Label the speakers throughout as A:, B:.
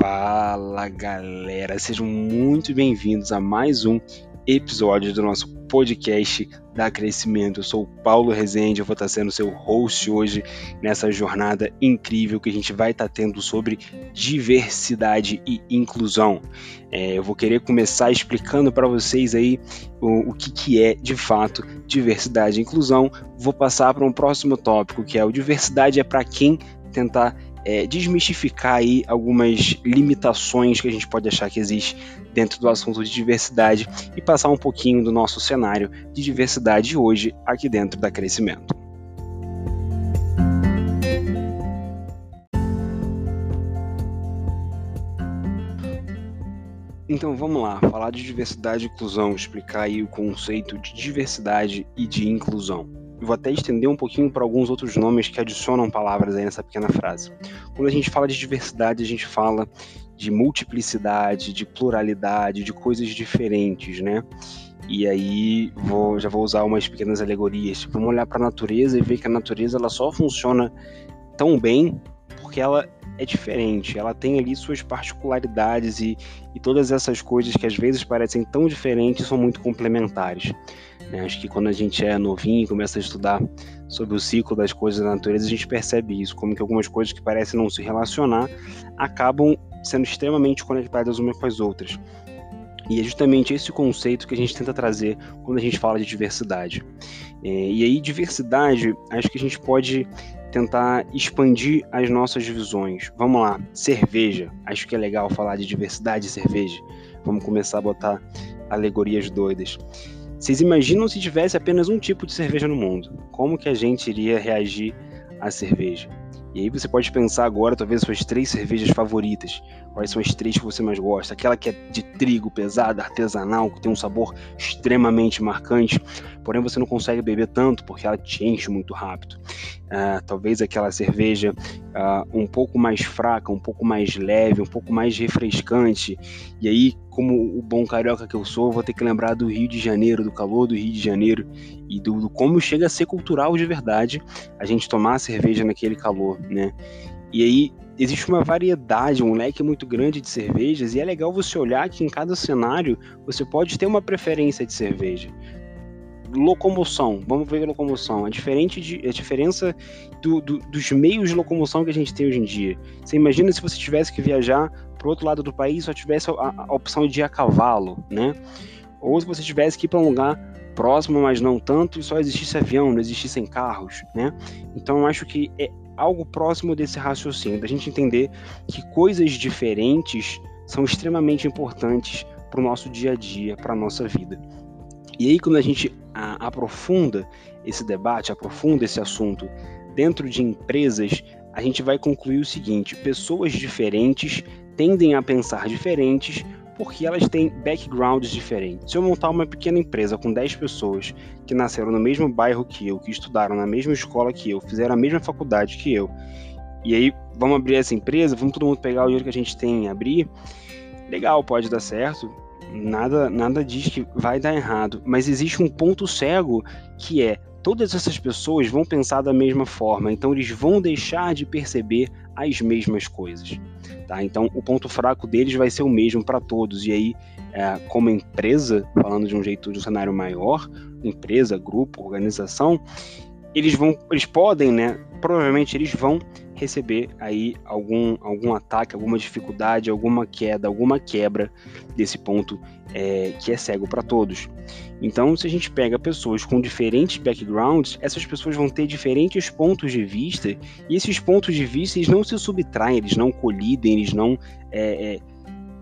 A: Fala galera, sejam muito bem-vindos a mais um episódio do nosso podcast da Crescimento. Eu sou o Paulo Rezende, eu vou estar sendo seu host hoje nessa jornada incrível que a gente vai estar tendo sobre diversidade e inclusão. É, eu vou querer começar explicando para vocês aí o, o que, que é de fato diversidade e inclusão. Vou passar para um próximo tópico que é o diversidade é para quem tentar é, desmistificar aí algumas limitações que a gente pode achar que existe dentro do assunto de diversidade e passar um pouquinho do nosso cenário de diversidade hoje aqui dentro da Crescimento. Então vamos lá, falar de diversidade e inclusão, explicar aí o conceito de diversidade e de inclusão vou até estender um pouquinho para alguns outros nomes que adicionam palavras aí nessa pequena frase. Quando a gente fala de diversidade, a gente fala de multiplicidade, de pluralidade, de coisas diferentes, né? E aí vou, já vou usar umas pequenas alegorias. Vamos olhar para a natureza e ver que a natureza ela só funciona tão bem porque ela é diferente, ela tem ali suas particularidades e, e todas essas coisas que às vezes parecem tão diferentes são muito complementares. Né? Acho que quando a gente é novinho e começa a estudar sobre o ciclo das coisas da natureza, a gente percebe isso, como que algumas coisas que parecem não se relacionar acabam sendo extremamente conectadas umas com as outras. E é justamente esse conceito que a gente tenta trazer quando a gente fala de diversidade. É, e aí, diversidade, acho que a gente pode tentar expandir as nossas visões. Vamos lá, cerveja. Acho que é legal falar de diversidade de cerveja. Vamos começar a botar alegorias doidas. Vocês imaginam se tivesse apenas um tipo de cerveja no mundo? Como que a gente iria reagir à cerveja? E aí você pode pensar agora, talvez, suas três cervejas favoritas. Quais são as três que você mais gosta? Aquela que é de trigo pesada, artesanal, que tem um sabor extremamente marcante, porém você não consegue beber tanto porque ela te enche muito rápido. Uh, talvez aquela cerveja uh, um pouco mais fraca, um pouco mais leve, um pouco mais refrescante. E aí, como o bom carioca que eu sou, vou ter que lembrar do Rio de Janeiro, do calor do Rio de Janeiro e do, do como chega a ser cultural de verdade a gente tomar a cerveja naquele calor, né? E aí existe uma variedade, um leque muito grande de cervejas, e é legal você olhar que em cada cenário você pode ter uma preferência de cerveja. Locomoção, vamos ver locomoção. A, diferente de, a diferença do, do, dos meios de locomoção que a gente tem hoje em dia. Você imagina se você tivesse que viajar para o outro lado do país só tivesse a, a opção de ir a cavalo, né? Ou se você tivesse que ir para um lugar próximo, mas não tanto, e só existisse avião, não existissem carros, né? Então eu acho que é algo próximo desse raciocínio, da gente entender que coisas diferentes são extremamente importantes para o nosso dia a dia, para a nossa vida. E aí, quando a gente a, aprofunda esse debate, aprofunda esse assunto dentro de empresas, a gente vai concluir o seguinte: pessoas diferentes tendem a pensar diferentes porque elas têm backgrounds diferentes. Se eu montar uma pequena empresa com 10 pessoas que nasceram no mesmo bairro que eu, que estudaram na mesma escola que eu, fizeram a mesma faculdade que eu, e aí vamos abrir essa empresa, vamos todo mundo pegar o dinheiro que a gente tem e abrir, legal, pode dar certo, nada, nada diz que vai dar errado, mas existe um ponto cego que é todas essas pessoas vão pensar da mesma forma, então eles vão deixar de perceber as mesmas coisas. Tá? Então, o ponto fraco deles vai ser o mesmo para todos. E aí, é, como empresa, falando de um jeito de um cenário maior, empresa, grupo, organização, eles vão, eles podem, né? Provavelmente eles vão receber aí algum, algum ataque, alguma dificuldade, alguma queda, alguma quebra desse ponto é, que é cego para todos. Então, se a gente pega pessoas com diferentes backgrounds, essas pessoas vão ter diferentes pontos de vista e esses pontos de vista eles não se subtraem, eles não colidem, eles não é, é,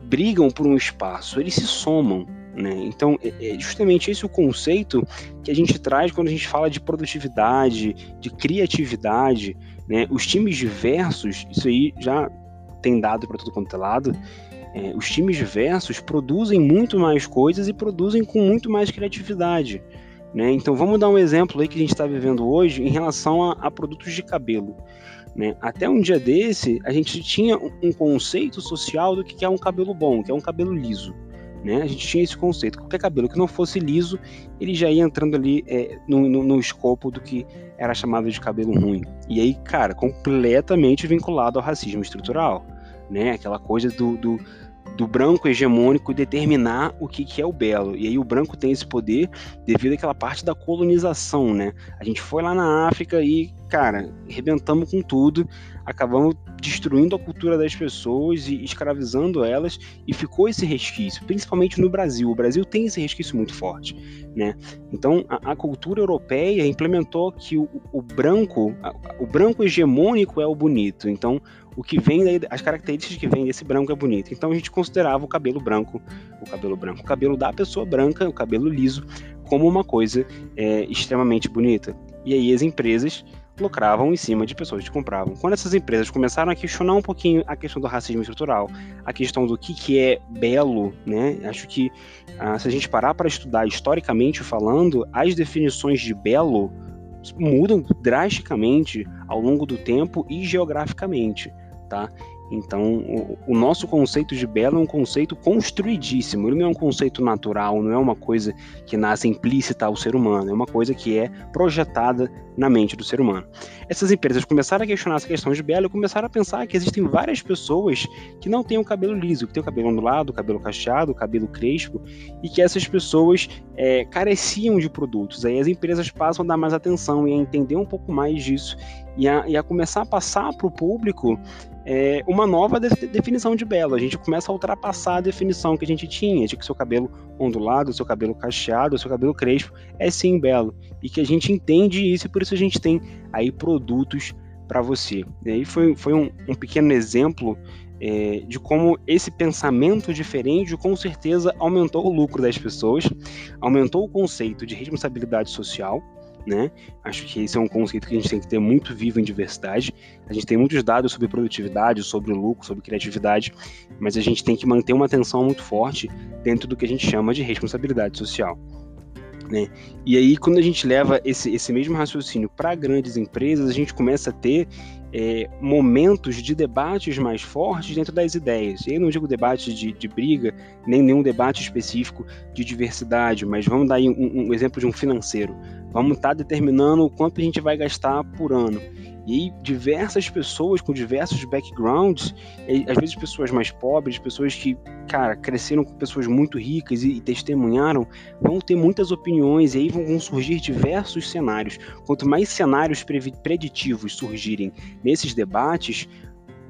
A: brigam por um espaço, eles se somam. Né? Então, é, é justamente esse o conceito que a gente traz quando a gente fala de produtividade, de criatividade. Né? Os times diversos, isso aí já tem dado para todo quanto é lado, é, os times diversos produzem muito mais coisas e produzem com muito mais criatividade. Né? Então vamos dar um exemplo aí que a gente está vivendo hoje em relação a, a produtos de cabelo. Né? Até um dia desse, a gente tinha um conceito social do que é um cabelo bom, que é um cabelo liso. Né? A gente tinha esse conceito. Qualquer cabelo que não fosse liso, ele já ia entrando ali é, no, no, no, escopo do que era chamado de cabelo ruim. E aí, cara, completamente vinculado ao racismo estrutural. né? Aquela coisa do, do do branco hegemônico determinar o que, que é o belo. E aí o branco tem esse poder devido àquela parte da colonização, né? A gente foi lá na África e, cara, arrebentamos com tudo, acabamos destruindo a cultura das pessoas e escravizando elas, e ficou esse resquício, principalmente no Brasil. O Brasil tem esse resquício muito forte, né? Então, a, a cultura europeia implementou que o, o branco, a, o branco hegemônico é o bonito. Então, o que vem daí, as características que vem desse branco é bonito. Então a gente considerava o cabelo branco, o cabelo branco, o cabelo da pessoa branca, o cabelo liso, como uma coisa é, extremamente bonita. E aí as empresas lucravam em cima de pessoas que compravam. Quando essas empresas começaram a questionar um pouquinho a questão do racismo estrutural, a questão do que, que é belo, né? Acho que ah, se a gente parar para estudar historicamente falando, as definições de belo mudam drasticamente ao longo do tempo e geograficamente tá? Então, o, o, nosso conceito de belo é um conceito construidíssimo, ele não é um conceito natural, não é uma coisa que nasce implícita ao ser humano, é uma coisa que é projetada na mente do ser humano. Essas empresas começaram a questionar essa questão de belo e começaram a pensar que existem várias pessoas que não têm o cabelo liso, que têm o cabelo ondulado, o cabelo cacheado, o cabelo crespo, e que essas pessoas é, careciam de produtos. Aí as empresas passam a dar mais atenção e a entender um pouco mais disso e a, e a começar a passar para o público é, uma nova de definição de belo. A gente começa a ultrapassar a definição que a gente tinha de que seu cabelo ondulado, seu cabelo cacheado, seu cabelo crespo é sim belo. E que a gente entende isso e por isso a gente tem aí produtos para você. E aí foi, foi um, um pequeno exemplo é, de como esse pensamento diferente com certeza aumentou o lucro das pessoas, aumentou o conceito de responsabilidade social né? Acho que esse é um conceito que a gente tem que ter muito vivo em diversidade. A gente tem muitos dados sobre produtividade, sobre lucro, sobre criatividade, mas a gente tem que manter uma atenção muito forte dentro do que a gente chama de responsabilidade social. Né? E aí, quando a gente leva esse, esse mesmo raciocínio para grandes empresas, a gente começa a ter é, momentos de debates mais fortes dentro das ideias. E aí não digo debate de, de briga, nem nenhum debate específico de diversidade, mas vamos dar aí um, um exemplo de um financeiro. Vamos estar tá determinando o quanto a gente vai gastar por ano. E diversas pessoas com diversos backgrounds, às vezes pessoas mais pobres, pessoas que, cara, cresceram com pessoas muito ricas e, e testemunharam, vão ter muitas opiniões e aí vão, vão surgir diversos cenários. Quanto mais cenários preditivos surgirem nesses debates,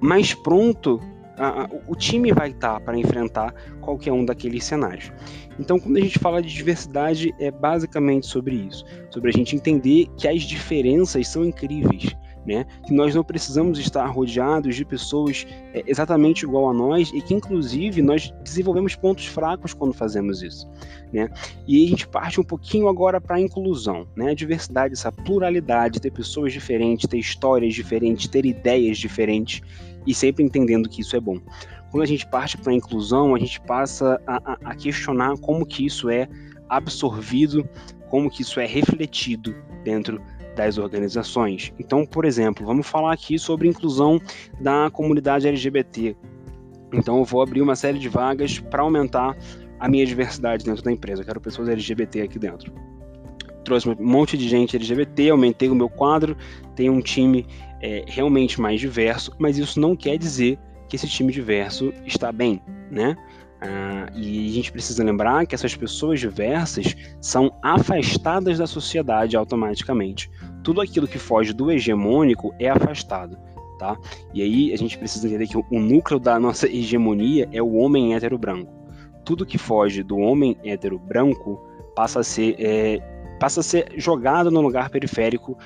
A: mais pronto a, o time vai estar tá para enfrentar qualquer um daqueles cenários. Então, quando a gente fala de diversidade, é basicamente sobre isso, sobre a gente entender que as diferenças são incríveis né? Que nós não precisamos estar rodeados de pessoas é, exatamente igual a nós e que, inclusive, nós desenvolvemos pontos fracos quando fazemos isso, né? E a gente parte um pouquinho agora para a inclusão, né? A diversidade, essa pluralidade, ter pessoas diferentes, ter histórias diferentes, ter ideias diferentes e sempre entendendo que isso é bom. Quando a gente parte para a inclusão, a gente passa a, a, a questionar como que isso é absorvido, como que isso é refletido dentro das organizações. Então, por exemplo, vamos falar aqui sobre inclusão da comunidade LGBT. Então, eu vou abrir uma série de vagas para aumentar a minha diversidade dentro da empresa. Eu quero pessoas LGBT aqui dentro. Trouxe um monte de gente LGBT, aumentei o meu quadro, tenho um time é, realmente mais diverso, mas isso não quer dizer que esse time diverso está bem, né? Ah, e a gente precisa lembrar que essas pessoas diversas são afastadas da sociedade automaticamente. Tudo aquilo que foge do hegemônico é afastado. Tá? E aí a gente precisa entender que o núcleo da nossa hegemonia é o homem hétero branco. Tudo que foge do homem hétero branco passa a ser, é, passa a ser jogado no lugar periférico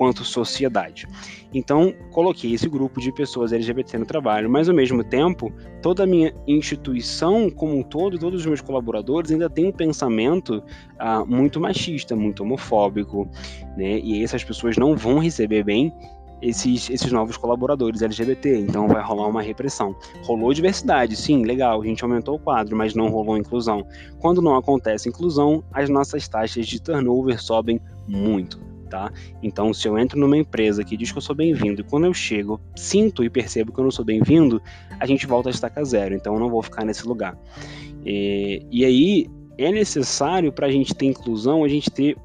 A: quanto sociedade. Então, coloquei esse grupo de pessoas LGBT no trabalho, mas ao mesmo tempo, toda a minha instituição como um todo, todos os meus colaboradores ainda têm um pensamento ah, muito machista, muito homofóbico, né? E essas pessoas não vão receber bem esses, esses novos colaboradores LGBT, então vai rolar uma repressão. Rolou diversidade, sim, legal, a gente aumentou o quadro, mas não rolou inclusão. Quando não acontece inclusão, as nossas taxas de turnover sobem muito tá? Então, se eu entro numa empresa que diz que eu sou bem-vindo e quando eu chego, sinto e percebo que eu não sou bem-vindo, a gente volta a estaca zero. Então, eu não vou ficar nesse lugar. E, e aí, é necessário para a gente ter inclusão, a gente ter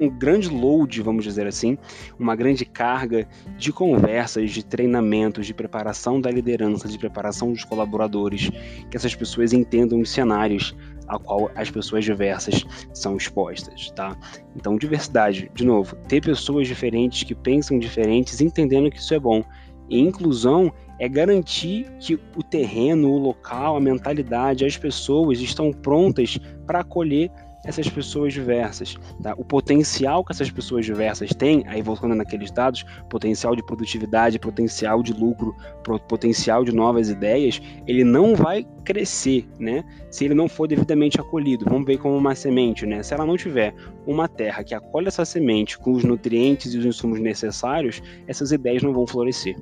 A: um grande load, vamos dizer assim, uma grande carga de conversas, de treinamentos, de preparação da liderança, de preparação dos colaboradores, que essas pessoas entendam os cenários a qual as pessoas diversas são expostas, tá? Então, diversidade, de novo, ter pessoas diferentes que pensam diferentes, entendendo que isso é bom. E inclusão é garantir que o terreno, o local, a mentalidade, as pessoas estão prontas para acolher essas pessoas diversas. Tá? O potencial que essas pessoas diversas têm, aí voltando naqueles dados, potencial de produtividade, potencial de lucro, potencial de novas ideias, ele não vai crescer, né? Se ele não for devidamente acolhido. Vamos ver como uma semente, né? Se ela não tiver uma terra que acolhe essa semente com os nutrientes e os insumos necessários, essas ideias não vão florescer,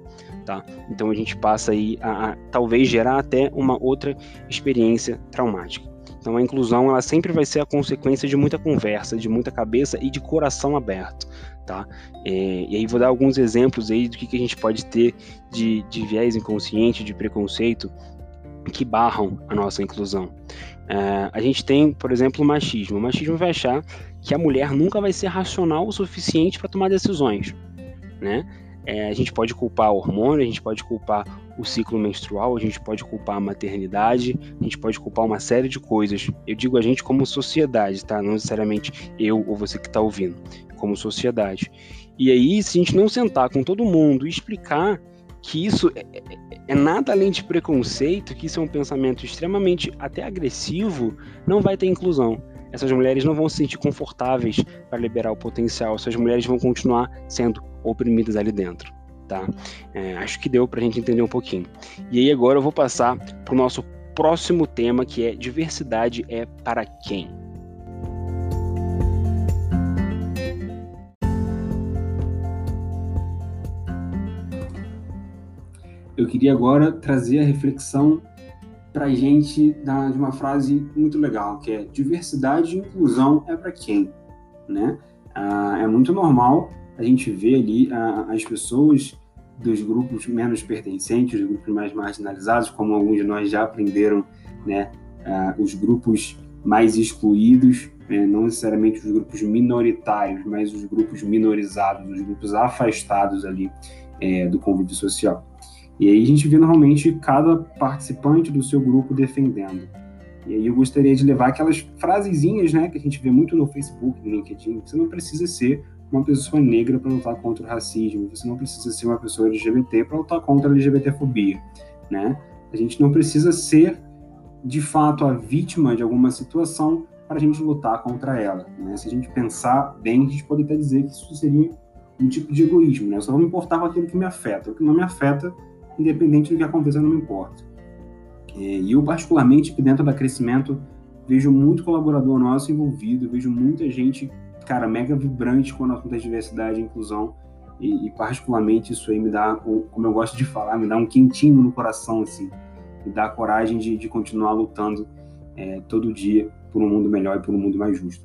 A: tá? Então a gente passa aí a, a talvez gerar até uma outra experiência traumática. Então a inclusão ela sempre vai ser a consequência de muita conversa, de muita cabeça e de coração aberto, tá? É, e aí vou dar alguns exemplos aí do que, que a gente pode ter de, de viés inconsciente, de preconceito que barram a nossa inclusão. É, a gente tem, por exemplo, o machismo. O machismo vai achar que a mulher nunca vai ser racional o suficiente para tomar decisões, né? É, a gente pode culpar o hormônio, a gente pode culpar o ciclo menstrual, a gente pode culpar a maternidade, a gente pode culpar uma série de coisas. Eu digo a gente como sociedade, tá? Não necessariamente eu ou você que está ouvindo, como sociedade. E aí, se a gente não sentar com todo mundo e explicar que isso é, é, é, nada além de preconceito, que isso é um pensamento extremamente até agressivo, não vai ter inclusão. Essas mulheres não vão se sentir confortáveis para liberar o potencial, essas mulheres vão continuar sendo oprimidas ali dentro. Tá? É, acho que deu para a gente entender um pouquinho. E aí agora eu vou passar para o nosso próximo tema, que é diversidade é para quem? Eu queria agora trazer a reflexão para a gente da, de uma frase muito legal, que é diversidade e inclusão é para quem? Né? Ah, é muito normal a gente vê ali a, as pessoas dos grupos menos pertencentes, dos grupos mais marginalizados, como alguns de nós já aprenderam, né, uh, os grupos mais excluídos, né, não necessariamente os grupos minoritários, mas os grupos minorizados, os grupos afastados ali é, do convívio social. E aí a gente vê normalmente cada participante do seu grupo defendendo. E aí eu gostaria de levar aquelas frasezinhas, né, que a gente vê muito no Facebook, no LinkedIn, você não precisa ser uma pessoa negra para lutar contra o racismo, você não precisa ser uma pessoa LGBT para lutar contra a LGBTfobia, né? A gente não precisa ser, de fato, a vítima de alguma situação para a gente lutar contra ela, né? Se a gente pensar bem, a gente pode até dizer que isso seria um tipo de egoísmo, né? Eu só vou me importar com aquilo que me afeta, o que não me afeta, independente do que aconteça, não me importa. É, e eu, particularmente, dentro da crescimento, vejo muito colaborador nosso envolvido, vejo muita gente cara, mega vibrante quando assunto é diversidade e inclusão. E, e, particularmente isso aí me dá, como eu gosto de falar, me dá um quentinho no coração, assim. Me dá a coragem de, de continuar lutando é, todo dia por um mundo melhor e por um mundo mais justo.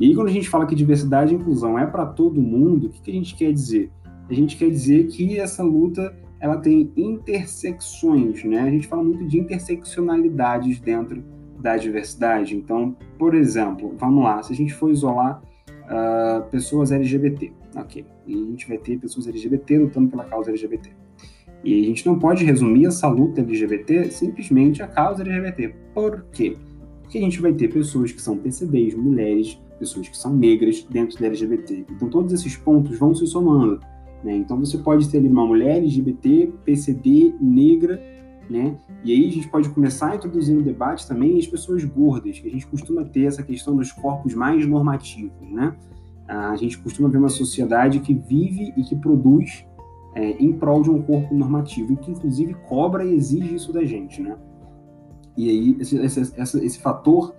A: E aí, quando a gente fala que diversidade e inclusão é para todo mundo, o que, que a gente quer dizer? A gente quer dizer que essa luta ela tem intersecções, né? A gente fala muito de interseccionalidades dentro da diversidade. Então, por exemplo, vamos lá, se a gente for isolar uh, pessoas LGBT. Ok. E a gente vai ter pessoas LGBT lutando pela causa LGBT. E a gente não pode resumir essa luta LGBT simplesmente a causa LGBT. Por quê? Porque a gente vai ter pessoas que são PCDs, mulheres, pessoas que são negras dentro da LGBT. Então todos esses pontos vão se somando. Né? Então você pode ter ali uma mulher LGBT, PCD, negra, né? E aí a gente pode começar a introduzir no debate também as pessoas gordas, que a gente costuma ter essa questão dos corpos mais normativos, né? A gente costuma ver uma sociedade que vive e que produz é, em prol de um corpo normativo, e que inclusive cobra e exige isso da gente, né? E aí esse, esse, esse fator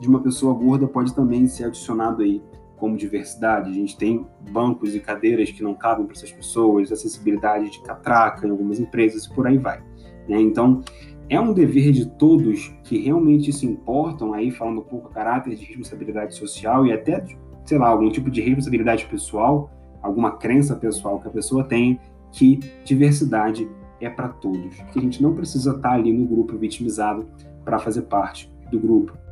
A: de uma pessoa gorda pode também ser adicionado aí como diversidade. A gente tem bancos e cadeiras que não cabem para essas pessoas, acessibilidade de catraca em algumas empresas e por aí vai. Né? Então, é um dever de todos que realmente se importam, aí falando um pouco a caráter de responsabilidade social e até, sei lá, algum tipo de responsabilidade pessoal, alguma crença pessoal que a pessoa tem, que diversidade é para todos, que a gente não precisa estar tá ali no grupo vitimizado para fazer parte do grupo.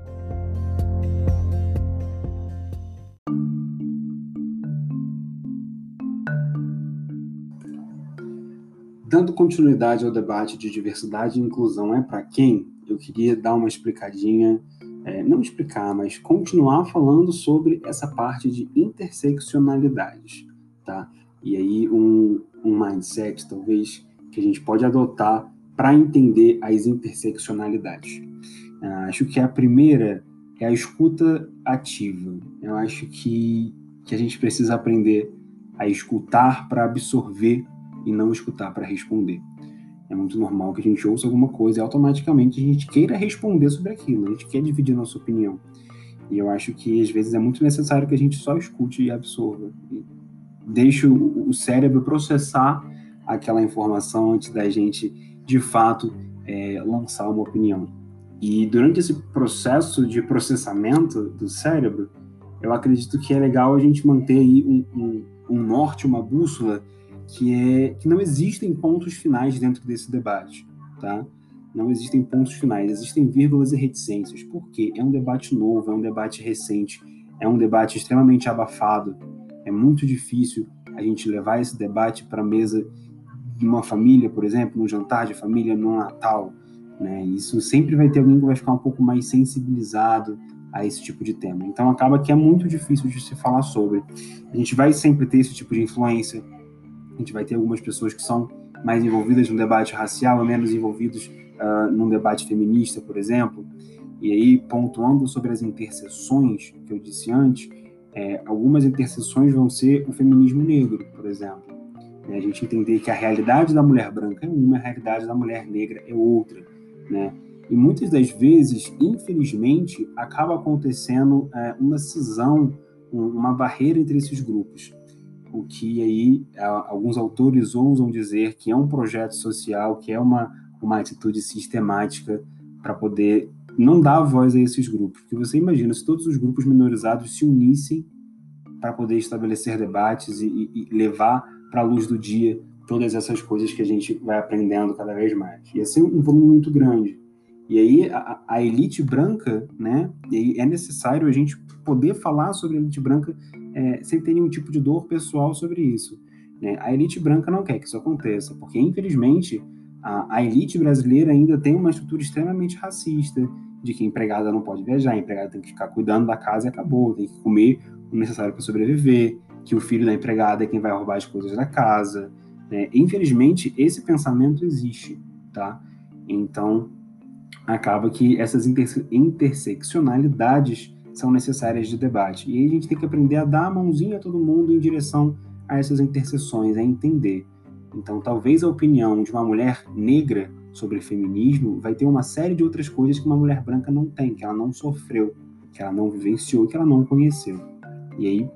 A: Dando continuidade ao debate de diversidade e inclusão é para quem, eu queria dar uma explicadinha, é, não explicar, mas continuar falando sobre essa parte de interseccionalidades, tá? E aí um, um mindset, talvez, que a gente pode adotar para entender as interseccionalidades. Uh, acho que a primeira é a escuta ativa. Eu acho que, que a gente precisa aprender a escutar para absorver e não escutar para responder. É muito normal que a gente ouça alguma coisa e automaticamente a gente queira responder sobre aquilo, a gente quer dividir nossa opinião. E eu acho que às vezes é muito necessário que a gente só escute e absorva. E deixe o cérebro processar aquela informação antes da gente, de fato, é, lançar uma opinião. E durante esse processo de processamento do cérebro, eu acredito que é legal a gente manter aí um, um, um norte, uma bússola que é que não existem pontos finais dentro desse debate, tá? Não existem pontos finais, existem vírgulas e reticências. Por quê? É um debate novo, é um debate recente, é um debate extremamente abafado. É muito difícil a gente levar esse debate para a mesa de uma família, por exemplo, num jantar de família, no Natal. Né? Isso sempre vai ter alguém que vai ficar um pouco mais sensibilizado a esse tipo de tema. Então acaba que é muito difícil de se falar sobre. A gente vai sempre ter esse tipo de influência, a gente vai ter algumas pessoas que são mais envolvidas no debate racial e menos envolvidos uh, num debate feminista, por exemplo. E aí, pontuando sobre as interseções que eu disse antes, é, algumas interseções vão ser o feminismo negro, por exemplo. É, a gente entender que a realidade da mulher branca é uma, a realidade da mulher negra é outra, né? E muitas das vezes, infelizmente, acaba acontecendo é, uma cisão, uma barreira entre esses grupos o que aí alguns autores ousam dizer que é um projeto social, que é uma, uma atitude sistemática para poder não dar voz a esses grupos. Porque você imagina, se todos os grupos minorizados se unissem para poder estabelecer debates e, e levar para a luz do dia todas essas coisas que a gente vai aprendendo cada vez mais. Ia ser um volume muito grande. E aí a, a elite branca, né? é necessário a gente poder falar sobre a elite branca é, sem ter nenhum tipo de dor pessoal sobre isso. Né? A elite branca não quer que isso aconteça, porque, infelizmente, a, a, elite brasileira ainda tem uma estrutura extremamente racista, de que a empregada não pode viajar, a empregada tem que ficar cuidando da casa e acabou, tem que comer o necessário para sobreviver, que o filho da empregada é quem vai roubar as coisas da casa. Né? Infelizmente, esse pensamento existe, tá? Então, acaba que essas interse interseccionalidades são necessárias de debate. E aí a gente tem que aprender a dar a mãozinha a todo mundo em direção a essas interseções, a entender. Então, talvez a opinião de uma mulher negra sobre feminismo vai ter uma série de outras coisas que uma mulher branca não tem, que ela não sofreu, que ela não vivenciou, que ela não conheceu. E aí,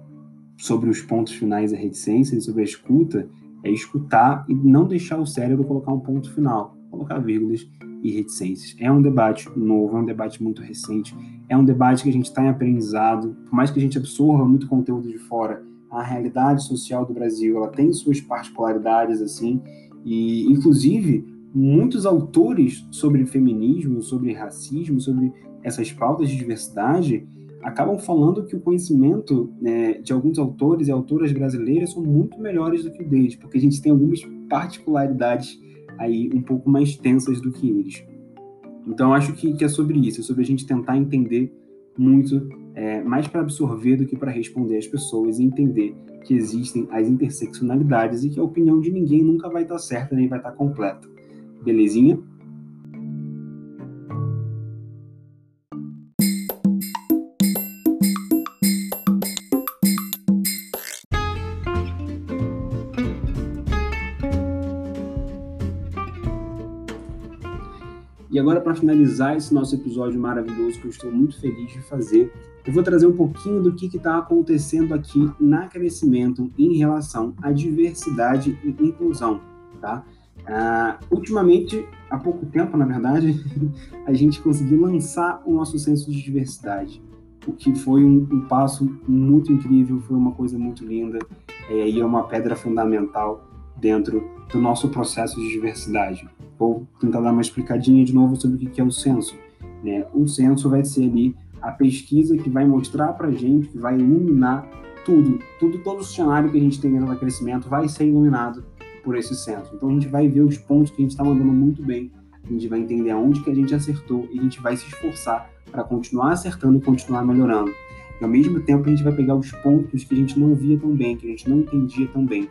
A: sobre os pontos finais da reticência e sobre a escuta, é escutar e não deixar o cérebro colocar um ponto final, colocar vírgulas e reticências. É um debate novo, é um debate muito recente, é um debate que a gente está em aprendizado, por mais que a gente absorva muito conteúdo de fora, a realidade social do Brasil, ela tem suas particularidades, assim, e, inclusive, muitos autores sobre feminismo, sobre racismo, sobre essas pautas de diversidade, acabam falando que o conhecimento né, de alguns autores e autoras brasileiras são muito melhores do que o deles, porque a gente tem algumas particularidades aí um pouco mais tensas do que eles. Então, acho que, que é sobre isso, é sobre a gente tentar entender muito, é, mais para absorver do que para responder às pessoas e entender que existem as interseccionalidades e que a opinião de ninguém nunca vai estar certa nem vai estar completa. Belezinha? E agora, para finalizar esse nosso episódio maravilhoso, que eu estou muito feliz de fazer, eu vou trazer um pouquinho do que está acontecendo aqui na Crescimento em relação à diversidade e inclusão, tá? Uh, ultimamente, há pouco tempo, na verdade, a gente conseguiu lançar o nosso senso de diversidade, o que foi um, um passo muito incrível, foi uma coisa muito linda é, e é uma pedra fundamental dentro do nosso processo de diversidade. Vou tentar dar uma explicadinha de novo sobre o que é o censo. Né? O censo vai ser ali a pesquisa que vai mostrar para gente, que vai iluminar tudo, tudo, todo o cenário que a gente tem dentro do crescimento vai ser iluminado por esse senso. Então a gente vai ver os pontos que a gente está mandando muito bem, a gente vai entender aonde que a gente acertou e a gente vai se esforçar para continuar acertando e continuar melhorando. E ao mesmo tempo a gente vai pegar os pontos que a gente não via tão bem, que a gente não entendia tão bem,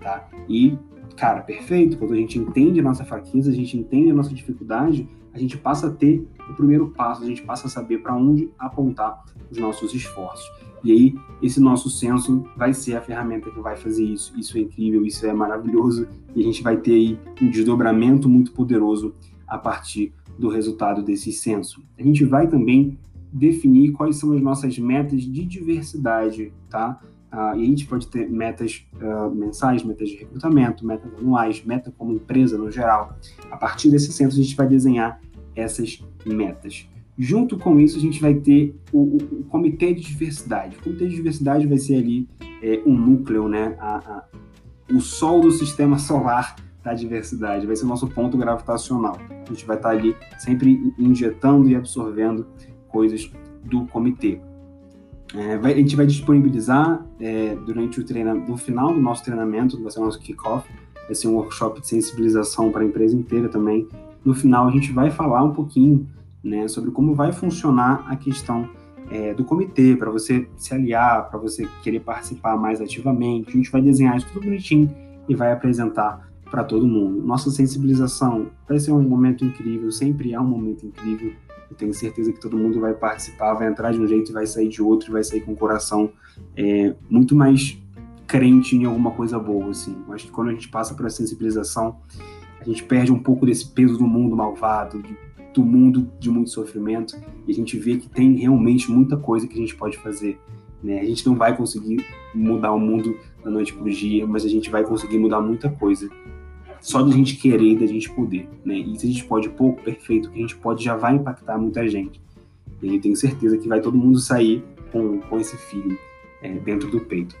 A: tá? E, cara, perfeito, quando a gente entende a nossa fraqueza, a gente entende a nossa dificuldade, a gente passa a ter o primeiro passo, a gente passa a saber para onde apontar os nossos esforços. E aí, esse nosso senso vai ser a ferramenta que vai fazer isso. Isso é incrível, isso é maravilhoso, e a gente vai ter aí um desdobramento muito poderoso a partir do resultado desse senso. A gente vai também definir quais são as nossas metas de diversidade, tá? Uh, e a gente pode ter metas uh, mensais, metas de recrutamento, metas anuais, meta como empresa no geral. A partir desse centro, a gente vai desenhar essas metas. Junto com isso, a gente vai ter o, o, comitê de diversidade. O comitê de diversidade vai ser ali é, um núcleo, né? A, a, o sol do sistema solar da diversidade, vai ser o nosso ponto gravitacional. A gente vai estar ali sempre injetando e absorvendo coisas do comitê. É, vai, a gente vai disponibilizar é, durante o treinamento, no final do nosso treinamento, vai ser o nosso kickoff, vai ser um workshop de sensibilização para a empresa inteira também. No final, a gente vai falar um pouquinho né, sobre como vai funcionar a questão é, do comitê, para você se aliar, para você querer participar mais ativamente. A gente vai desenhar isso tudo bonitinho e vai apresentar para todo mundo. Nossa sensibilização vai ser um momento incrível, sempre é um momento incrível. Eu tenho certeza que todo mundo vai participar, vai entrar de um jeito vai sair de outro, vai sair com o coração é, muito mais crente em alguma coisa boa, assim. Eu acho que quando a gente passa por essa sensibilização, a gente perde um pouco desse peso do mundo malvado, do mundo de muito sofrimento, e a gente vê que tem realmente muita coisa que a gente pode fazer. Né? A gente não vai conseguir mudar o mundo da noite para o dia, mas a gente vai conseguir mudar muita coisa só da gente querer e da gente poder, né? E se a gente pode pouco, perfeito, que a gente pode já vai impactar muita gente. E eu tenho certeza que vai todo mundo sair com, com esse feeling é, dentro do peito.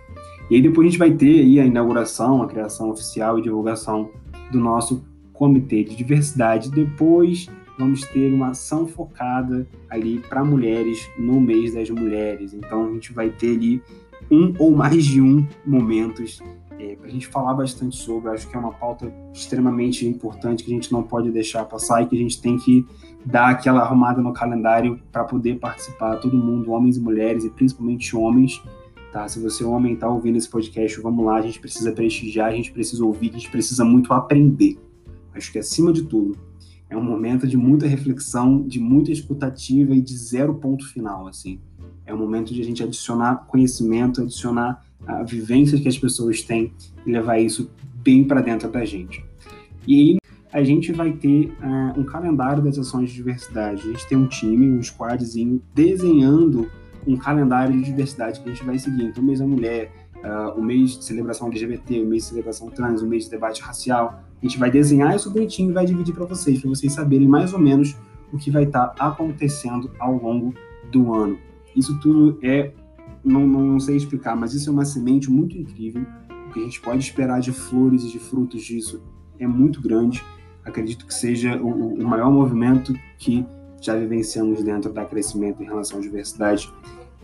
A: E aí depois a gente vai ter aí a inauguração, a criação oficial e divulgação do nosso comitê de diversidade. Depois vamos ter uma ação focada ali para mulheres no mês das mulheres. Então a gente vai ter ali um ou mais de um momentos é, para a gente falar bastante sobre. Acho que é uma pauta extremamente importante que a gente não pode deixar passar e que a gente tem que dar aquela arrumada no calendário para poder participar, todo mundo, homens e mulheres, e principalmente homens. Tá? Se você é homem está ouvindo esse podcast, vamos lá, a gente precisa prestigiar, a gente precisa ouvir, a gente precisa muito aprender. Acho que acima de tudo, é um momento de muita reflexão, de muita escutativa e de zero ponto final, assim. É um momento de a gente adicionar conhecimento, adicionar a vivência que as pessoas têm e levar isso bem para dentro da gente. E aí a gente vai ter uh, um calendário das ações de diversidade. A gente tem um time, um squadzinho, desenhando um calendário de diversidade que a gente vai seguir. Então, mês da mulher, uh, o mês de celebração LGBT, o mês de celebração trans, o mês de debate racial. A gente vai desenhar isso bonitinho e vai dividir para vocês, para vocês saberem mais ou menos o que vai estar tá acontecendo ao longo do ano. Isso tudo é não, não sei explicar, mas isso é uma semente muito incrível. O que a gente pode esperar de flores e de frutos disso é muito grande. Acredito que seja o, o maior movimento que já vivenciamos dentro da crescimento em relação à diversidade.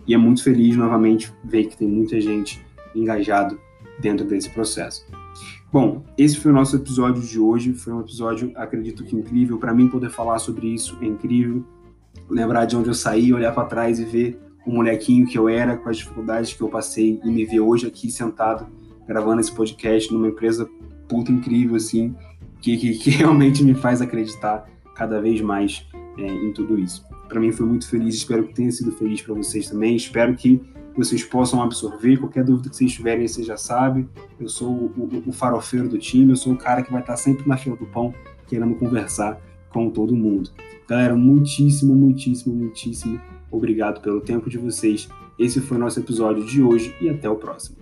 A: E é muito feliz novamente ver que tem muita gente engajado dentro desse processo. Bom, esse foi o nosso episódio de hoje. Foi um episódio, acredito que incrível. Para mim, poder falar sobre isso é incrível. Lembrar de onde eu saí, olhar para trás e ver o molequinho que eu era, com as dificuldades que eu passei e me ver hoje aqui sentado gravando esse podcast numa empresa puta incrível, assim, que, que, que realmente me faz acreditar cada vez mais é, em tudo isso. Para mim foi muito feliz, espero que tenha sido feliz para vocês também, espero que vocês possam absorver. Qualquer dúvida que vocês tiverem, você já sabe. Eu sou o, o, o farofeiro do time, eu sou o cara que vai estar sempre na fila do pão, querendo conversar com todo mundo. Galera, muitíssimo, muitíssimo, muitíssimo Obrigado pelo tempo de vocês. Esse foi o nosso episódio de hoje e até o próximo.